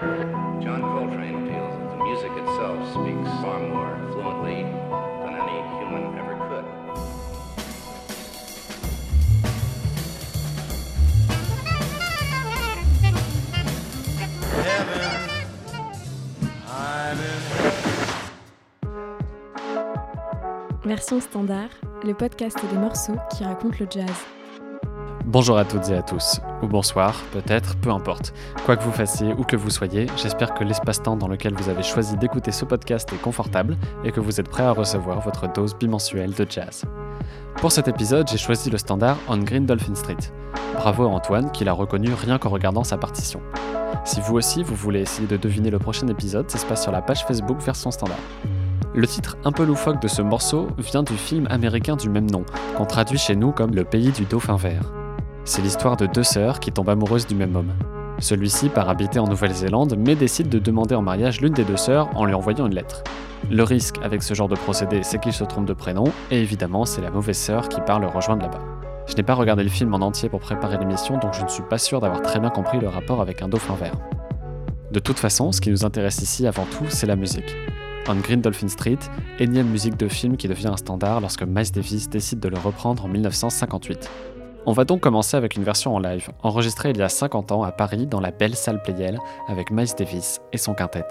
John Coltrane feels that the music itself speaks far more fluently than any human ever could. Version standard, le podcast des morceaux qui racontent le jazz. Bonjour à toutes et à tous, ou bonsoir, peut-être, peu importe. Quoi que vous fassiez ou que vous soyez, j'espère que l'espace-temps dans lequel vous avez choisi d'écouter ce podcast est confortable et que vous êtes prêt à recevoir votre dose bimensuelle de jazz. Pour cet épisode, j'ai choisi le standard On Green Dolphin Street. Bravo à Antoine qui l'a reconnu rien qu'en regardant sa partition. Si vous aussi vous voulez essayer de deviner le prochain épisode, ça se passe sur la page Facebook version standard. Le titre un peu loufoque de ce morceau vient du film américain du même nom, qu'on traduit chez nous comme Le pays du dauphin vert. C'est l'histoire de deux sœurs qui tombent amoureuses du même homme. Celui-ci part habiter en Nouvelle-Zélande mais décide de demander en mariage l'une des deux sœurs en lui envoyant une lettre. Le risque avec ce genre de procédé, c'est qu'il se trompe de prénom, et évidemment, c'est la mauvaise sœur qui part le rejoindre là-bas. Je n'ai pas regardé le film en entier pour préparer l'émission, donc je ne suis pas sûr d'avoir très bien compris le rapport avec un dauphin vert. De toute façon, ce qui nous intéresse ici avant tout, c'est la musique. On Green Dolphin Street, énième musique de film qui devient un standard lorsque Miles Davis décide de le reprendre en 1958. On va donc commencer avec une version en live, enregistrée il y a 50 ans à Paris dans la belle salle Playel avec Miles Davis et son quintet.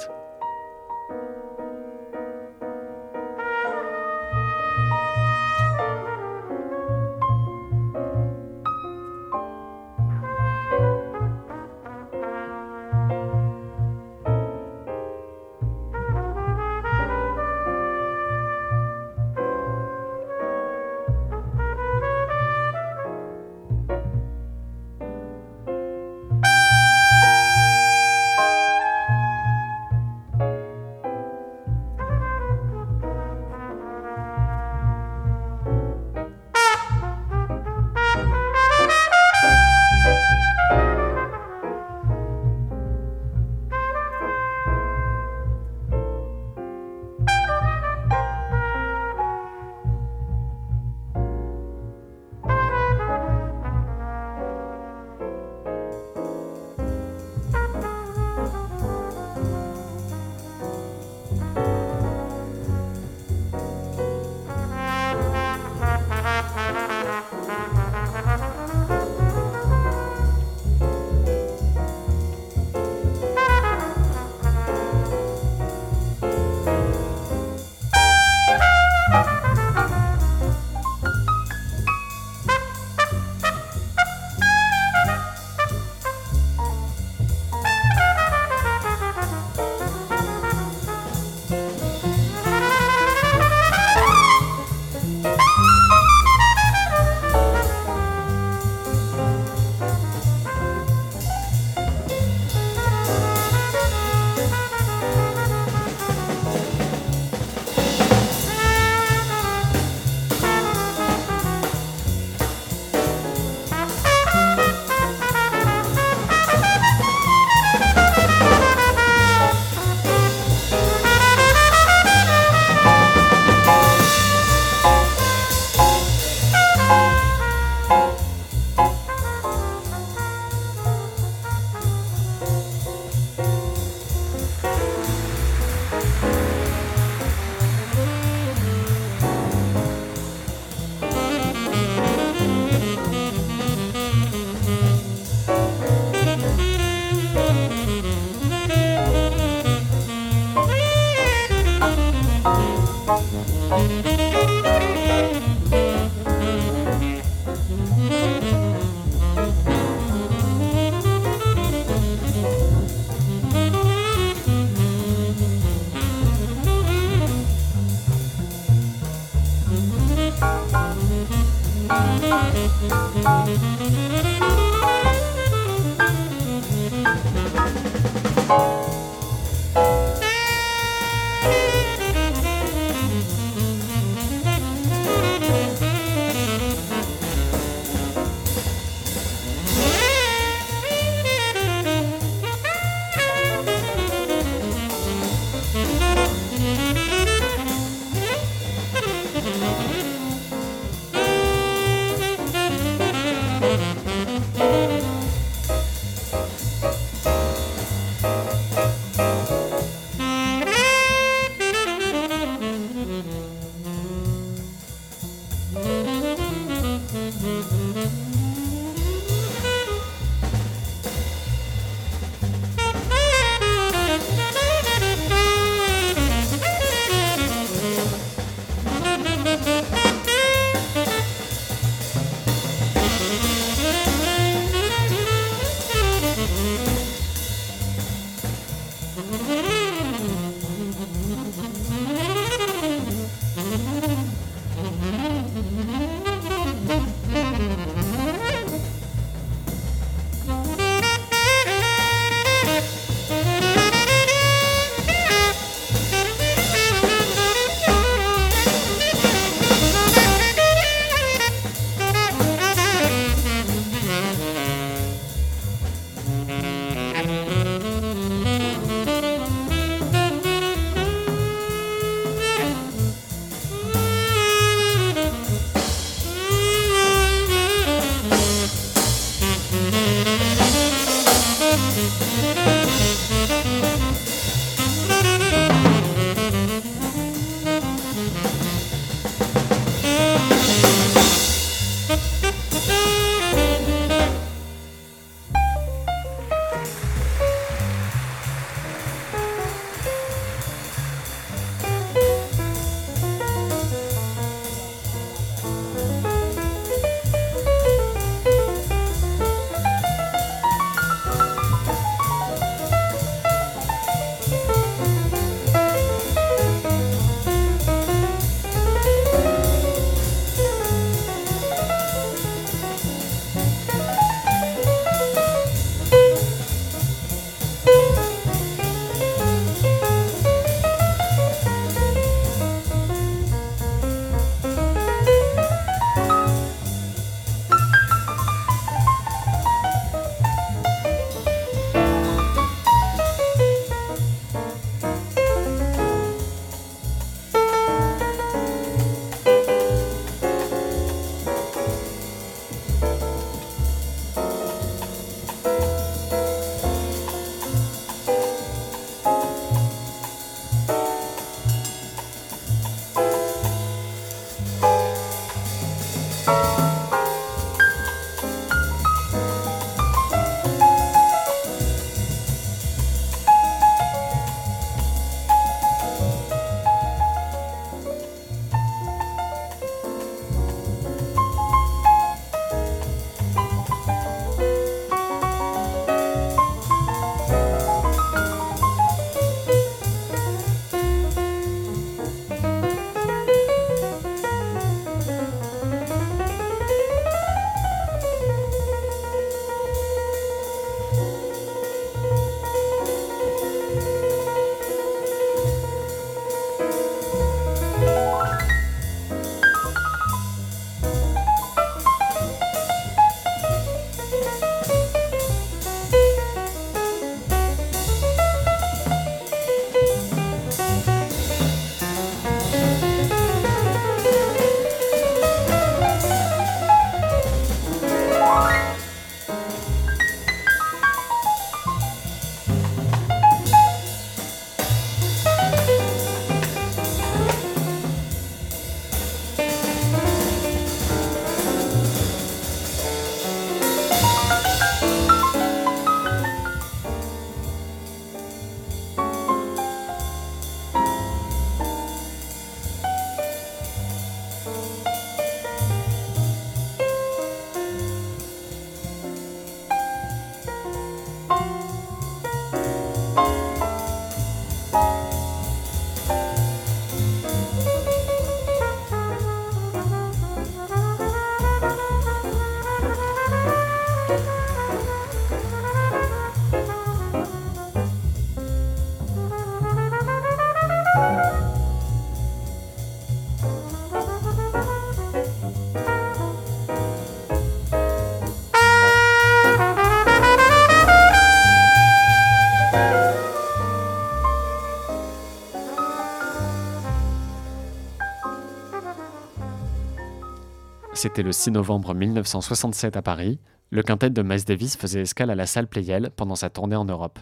C'était le 6 novembre 1967 à Paris. Le quintet de Miles Davis faisait escale à la salle Playel pendant sa tournée en Europe.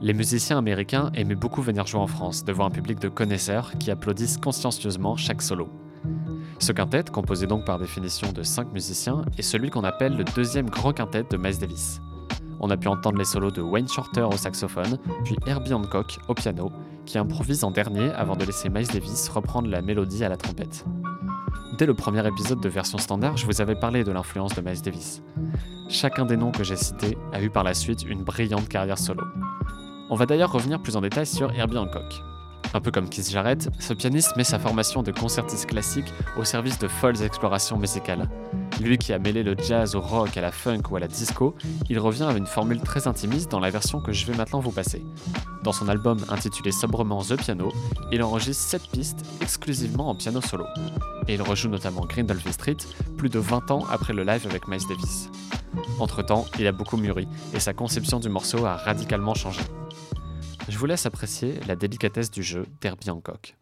Les musiciens américains aimaient beaucoup venir jouer en France devant un public de connaisseurs qui applaudissent consciencieusement chaque solo. Ce quintet, composé donc par définition de 5 musiciens, est celui qu'on appelle le deuxième grand quintet de Miles Davis. On a pu entendre les solos de Wayne Shorter au saxophone, puis Herbie Hancock au piano, qui improvise en dernier avant de laisser Miles Davis reprendre la mélodie à la trompette. Dès le premier épisode de version standard, je vous avais parlé de l'influence de Miles Davis. Chacun des noms que j'ai cités a eu par la suite une brillante carrière solo. On va d'ailleurs revenir plus en détail sur Herbie Hancock. Un peu comme Keith Jarrett, ce pianiste met sa formation de concertiste classique au service de folles explorations musicales. Lui qui a mêlé le jazz au rock, à la funk ou à la disco, il revient avec une formule très intimiste dans la version que je vais maintenant vous passer. Dans son album intitulé sobrement The Piano, il enregistre 7 pistes exclusivement en piano solo. Et il rejoue notamment Grindolphy Street plus de 20 ans après le live avec Miles Davis. Entre-temps, il a beaucoup mûri et sa conception du morceau a radicalement changé. Je vous laisse apprécier la délicatesse du jeu d'Herbie Hancock.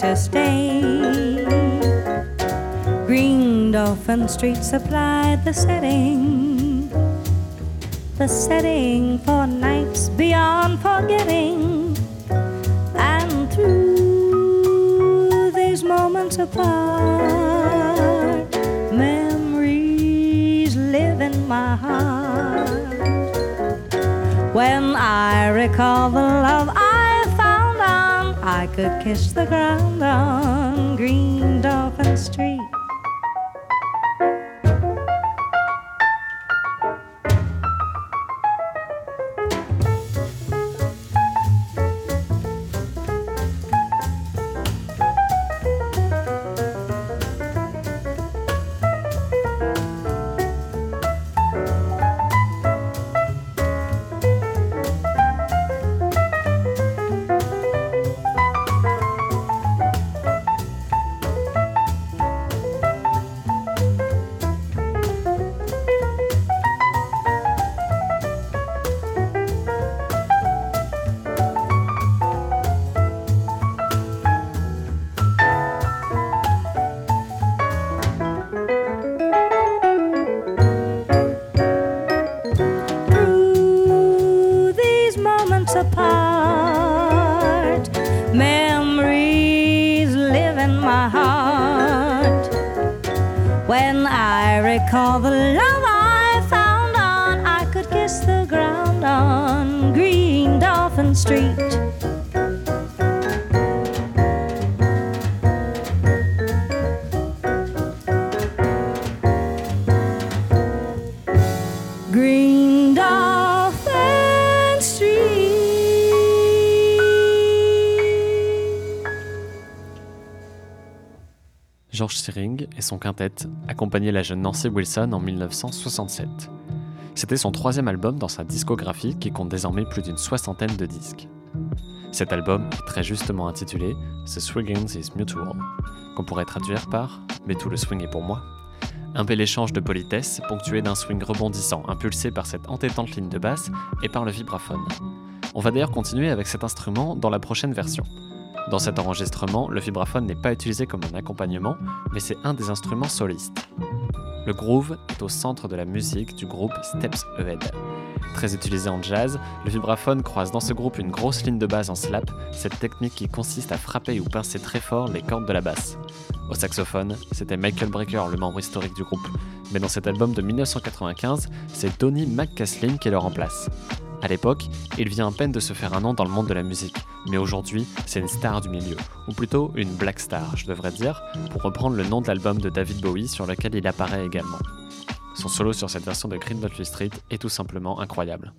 To stay. Green Dolphin Street supplied the setting, the setting for nights beyond forgetting. And through these moments apart. Memories live in my heart. When I recall the love I found on, I could kiss the ground on Green Dolphin Street. Son quintet accompagnaient la jeune Nancy Wilson en 1967. C'était son troisième album dans sa discographie qui compte désormais plus d'une soixantaine de disques. Cet album est très justement intitulé The Swinging is Mutual, qu'on pourrait traduire par Mais tout le swing est pour moi. Un bel échange de politesse ponctué d'un swing rebondissant, impulsé par cette entêtante ligne de basse et par le vibraphone. On va d'ailleurs continuer avec cet instrument dans la prochaine version. Dans cet enregistrement, le vibraphone n'est pas utilisé comme un accompagnement, mais c'est un des instruments solistes. Le groove est au centre de la musique du groupe Steps Ahead. Très utilisé en jazz, le vibraphone croise dans ce groupe une grosse ligne de basse en slap, cette technique qui consiste à frapper ou pincer très fort les cordes de la basse. Au saxophone, c'était Michael Brecker, le membre historique du groupe, mais dans cet album de 1995, c'est Tony McCaslin qui le remplace. À l'époque, il vient à peine de se faire un nom dans le monde de la musique, mais aujourd'hui, c'est une star du milieu, ou plutôt une black star, je devrais dire, pour reprendre le nom de l'album de David Bowie sur lequel il apparaît également. Son solo sur cette version de Green Street est tout simplement incroyable.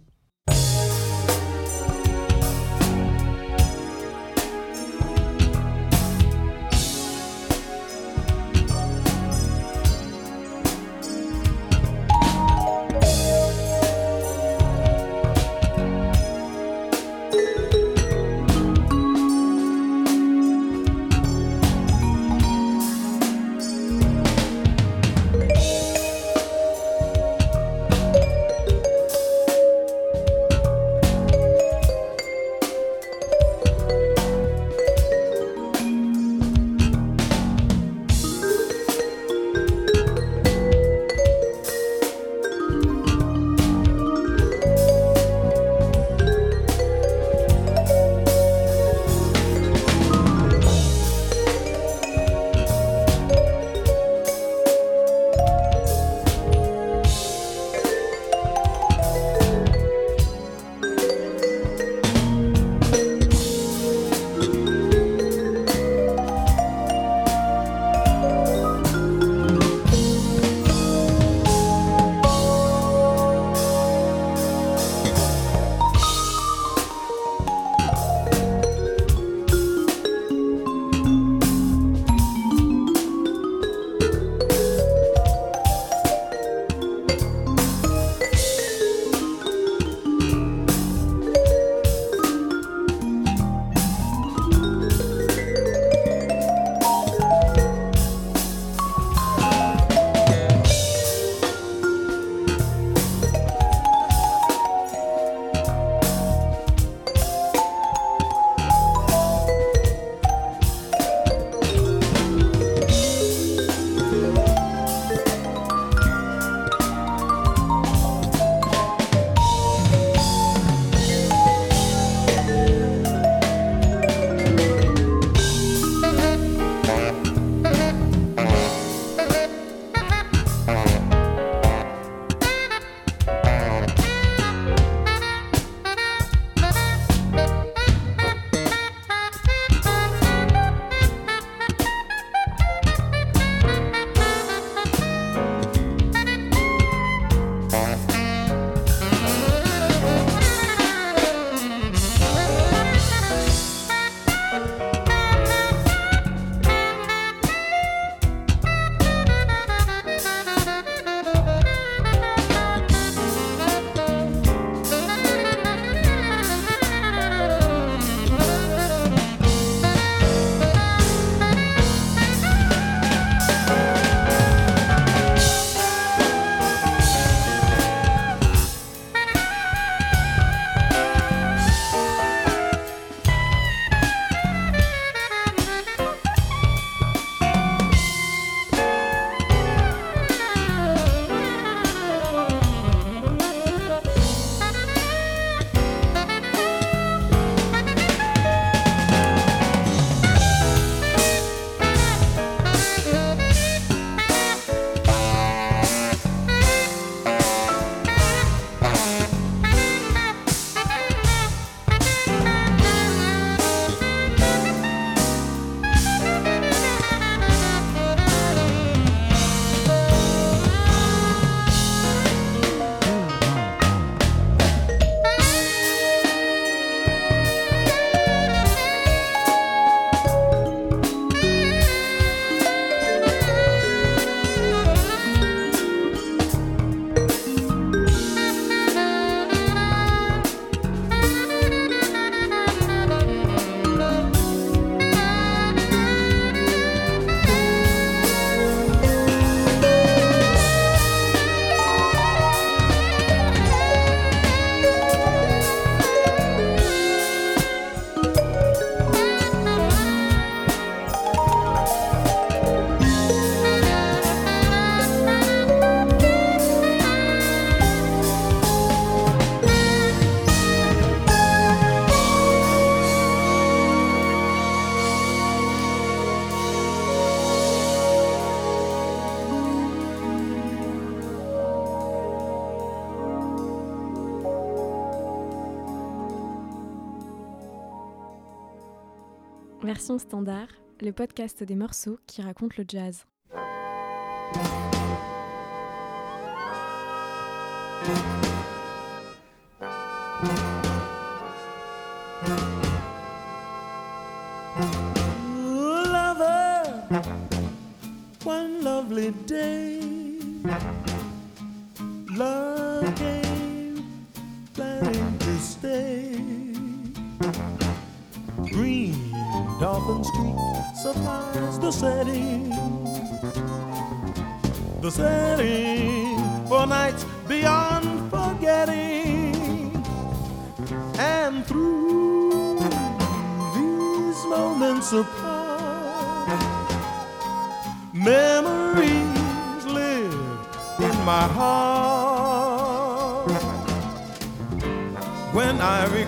Standard, le podcast des morceaux qui racontent le jazz.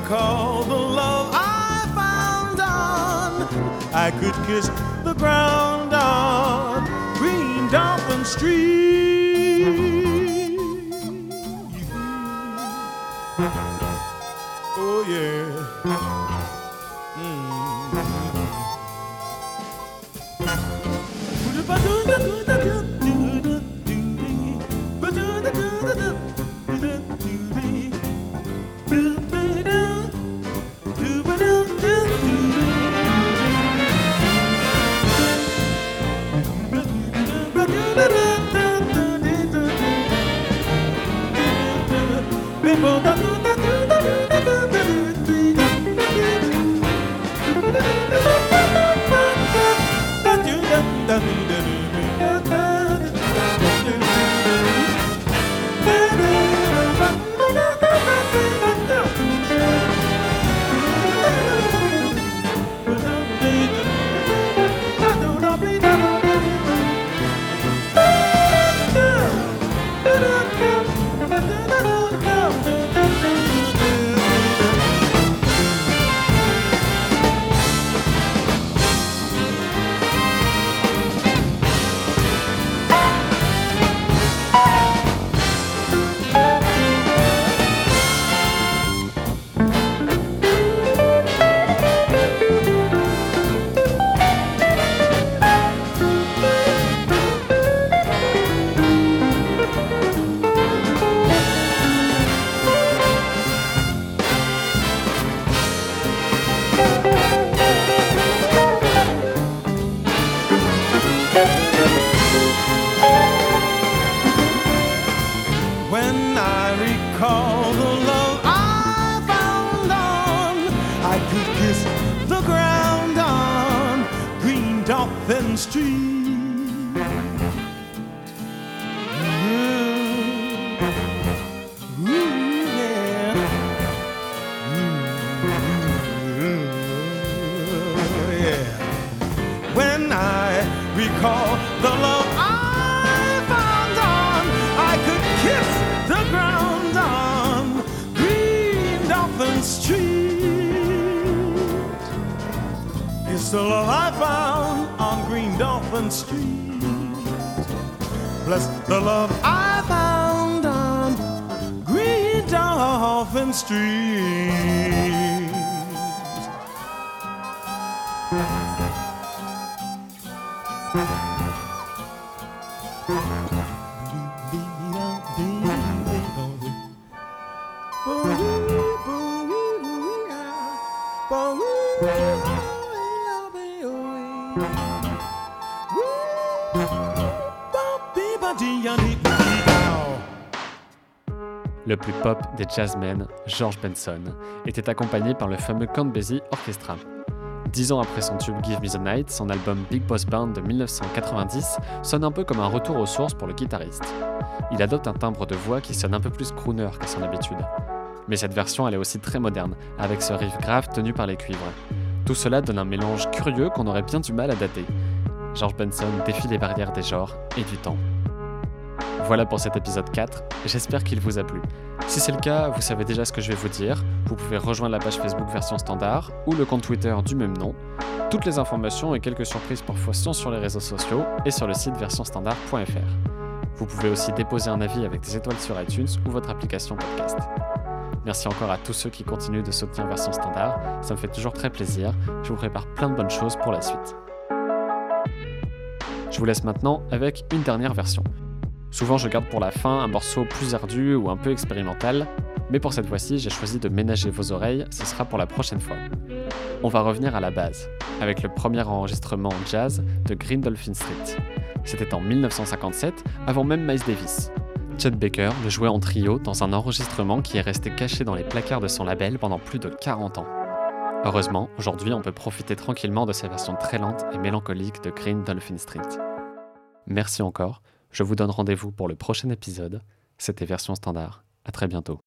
Recall the love I found on, I could kiss the ground on Green Dolphin Street. I could kiss the ground on Green Dolphin Street. Le plus pop des jazzmen, George Benson, était accompagné par le fameux Count Basie Orchestra. Dix ans après son tube Give Me the Night, son album Big Boss Band de 1990 sonne un peu comme un retour aux sources pour le guitariste. Il adopte un timbre de voix qui sonne un peu plus crooner qu'à son habitude. Mais cette version, elle est aussi très moderne, avec ce riff grave tenu par les cuivres. Tout cela donne un mélange curieux qu'on aurait bien du mal à dater. George Benson défie les barrières des genres et du temps. Voilà pour cet épisode 4, j'espère qu'il vous a plu. Si c'est le cas, vous savez déjà ce que je vais vous dire. Vous pouvez rejoindre la page Facebook version standard ou le compte Twitter du même nom. Toutes les informations et quelques surprises parfois sont sur les réseaux sociaux et sur le site versionstandard.fr. Vous pouvez aussi déposer un avis avec des étoiles sur iTunes ou votre application podcast. Merci encore à tous ceux qui continuent de soutenir Version Standard, ça me fait toujours très plaisir. Je vous prépare plein de bonnes choses pour la suite. Je vous laisse maintenant avec une dernière version. Souvent je garde pour la fin un morceau plus ardu ou un peu expérimental, mais pour cette fois-ci j'ai choisi de ménager vos oreilles, ce sera pour la prochaine fois. On va revenir à la base, avec le premier enregistrement en jazz de Green Dolphin Street. C'était en 1957, avant même Miles Davis. Chet Baker le jouait en trio dans un enregistrement qui est resté caché dans les placards de son label pendant plus de 40 ans. Heureusement, aujourd'hui on peut profiter tranquillement de ces versions très lentes et mélancoliques de Green Dolphin Street. Merci encore, je vous donne rendez-vous pour le prochain épisode. C'était Version Standard, à très bientôt.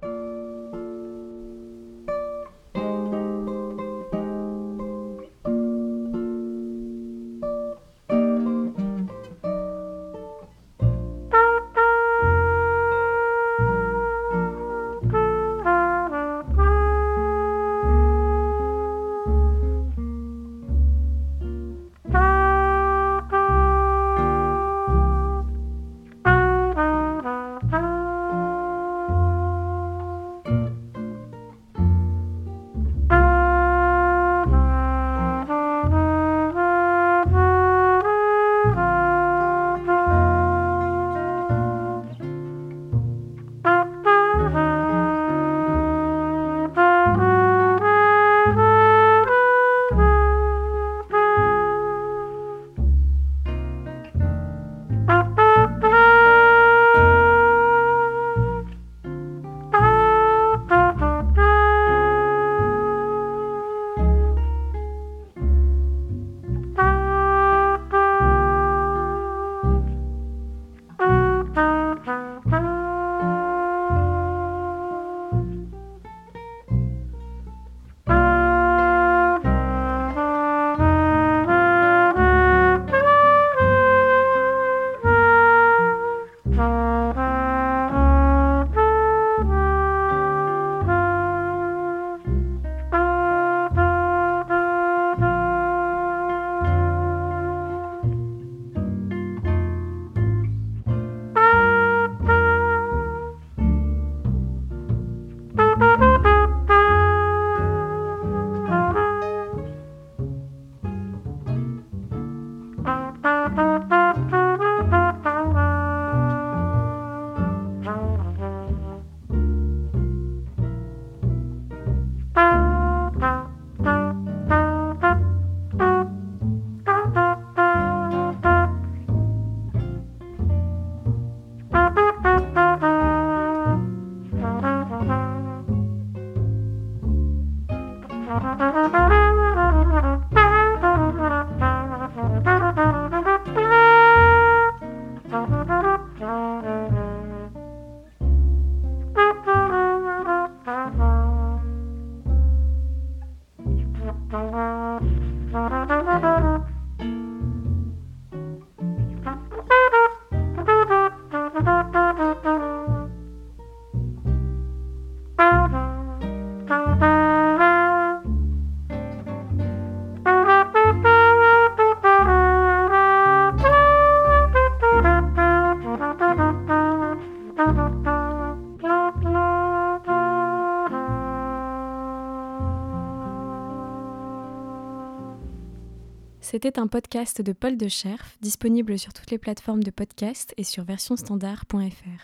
C'était un podcast de Paul de Scherf, disponible sur toutes les plateformes de podcast et sur versionstandard.fr.